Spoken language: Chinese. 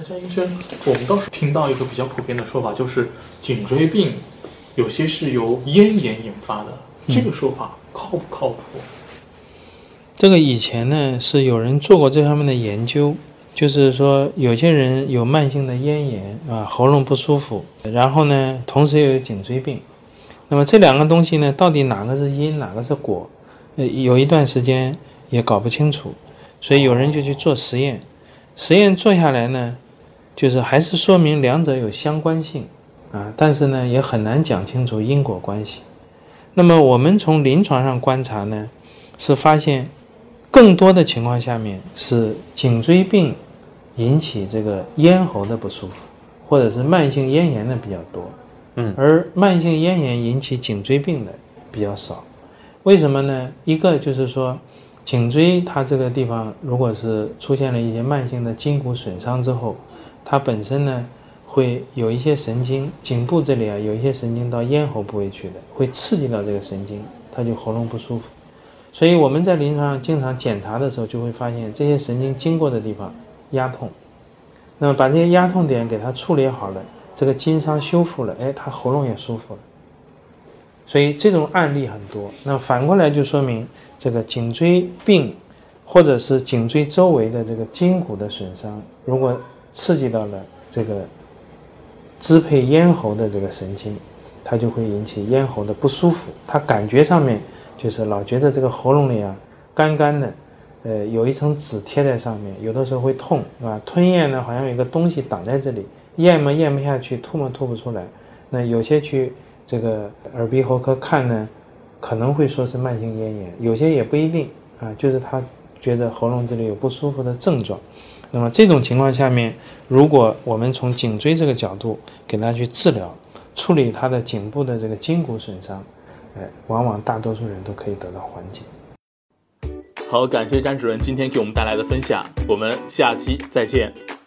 那张医生，我们倒是听到一个比较普遍的说法，就是颈椎病有些是由咽炎引发的，这个说法靠不靠谱？这个以前呢是有人做过这方面的研究，就是说有些人有慢性的咽炎啊，喉咙不舒服，然后呢同时又有颈椎病，那么这两个东西呢，到底哪个是因，哪个是果？呃，有一段时间也搞不清楚，所以有人就去做实验，实验做下来呢。就是还是说明两者有相关性啊，但是呢也很难讲清楚因果关系。那么我们从临床上观察呢，是发现更多的情况下面是颈椎病引起这个咽喉的不舒服，或者是慢性咽炎的比较多，嗯，而慢性咽炎引起颈椎病的比较少。为什么呢？一个就是说颈椎它这个地方如果是出现了一些慢性的筋骨损伤之后。它本身呢，会有一些神经，颈部这里啊，有一些神经到咽喉部位去的，会刺激到这个神经，它就喉咙不舒服。所以我们在临床上经常检查的时候，就会发现这些神经经过的地方压痛。那么把这些压痛点给它处理好了，这个筋伤修复了，哎，它喉咙也舒服了。所以这种案例很多。那反过来就说明这个颈椎病，或者是颈椎周围的这个筋骨的损伤，如果刺激到了这个支配咽喉的这个神经，它就会引起咽喉的不舒服。它感觉上面就是老觉得这个喉咙里啊干干的，呃，有一层纸贴在上面，有的时候会痛，啊，吞咽呢好像有个东西挡在这里，咽嘛咽不下去，吐嘛吐不出来。那有些去这个耳鼻喉科看呢，可能会说是慢性咽炎，有些也不一定啊，就是他觉得喉咙这里有不舒服的症状。那么这种情况下面，如果我们从颈椎这个角度给他去治疗、处理他的颈部的这个筋骨损伤，哎，往往大多数人都可以得到缓解。好，感谢张主任今天给我们带来的分享，我们下期再见。